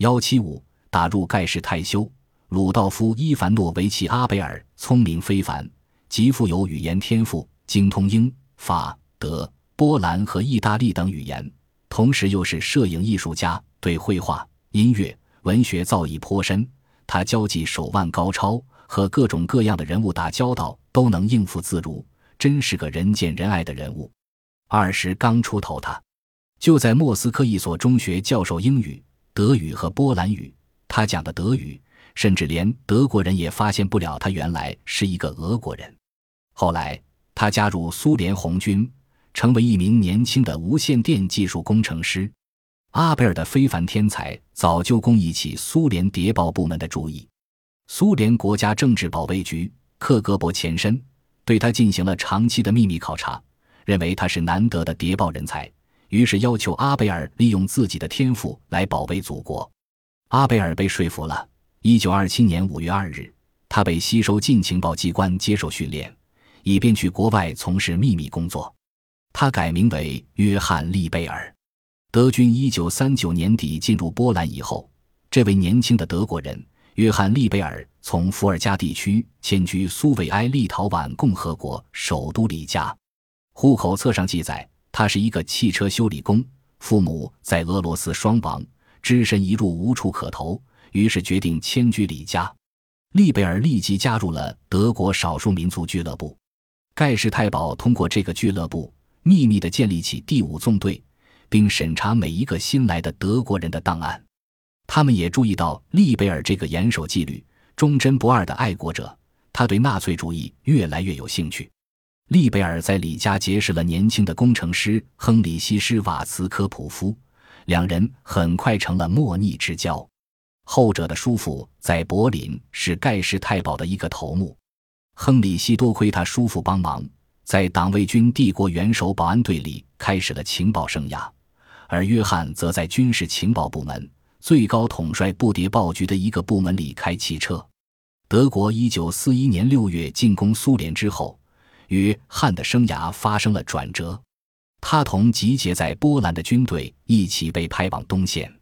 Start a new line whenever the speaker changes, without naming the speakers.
幺七五打入盖世太修。鲁道夫·伊凡诺维奇·阿贝尔聪明非凡，极富有语言天赋，精通英、法、德、波兰和意大利等语言，同时又是摄影艺术家，对绘画、音乐、文学造诣颇深。他交际手腕高超，和各种各样的人物打交道都能应付自如，真是个人见人爱的人物。二十刚出头，他就在莫斯科一所中学教授英语、德语和波兰语。他讲的德语。甚至连德国人也发现不了他原来是一个俄国人。后来，他加入苏联红军，成为一名年轻的无线电技术工程师。阿贝尔的非凡天才早就供引起苏联谍报部门的注意。苏联国家政治保卫局克格勃前身对他进行了长期的秘密考察，认为他是难得的谍报人才，于是要求阿贝尔利用自己的天赋来保卫祖国。阿贝尔被说服了。一九二七年五月二日，他被吸收进情报机关接受训练，以便去国外从事秘密工作。他改名为约翰·利贝尔。德军一九三九年底进入波兰以后，这位年轻的德国人约翰·利贝尔从伏尔加地区迁居苏维埃立陶宛共和国首都里加。户口册上记载，他是一个汽车修理工，父母在俄罗斯双亡，只身一入无处可投。于是决定迁居里加，利贝尔立即加入了德国少数民族俱乐部。盖世太保通过这个俱乐部秘密地建立起第五纵队，并审查每一个新来的德国人的档案。他们也注意到利贝尔这个严守纪律、忠贞不二的爱国者，他对纳粹主义越来越有兴趣。利贝尔在里加结识了年轻的工程师亨利希施瓦茨科普夫，两人很快成了莫逆之交。后者的叔父在柏林是盖世太保的一个头目，亨利希多亏他叔父帮忙，在党卫军帝国元首保安队里开始了情报生涯，而约翰则在军事情报部门最高统帅布谍报局的一个部门里开汽车。德国一九四一年六月进攻苏联之后，约翰的生涯发生了转折，他同集结在波兰的军队一起被派往东线。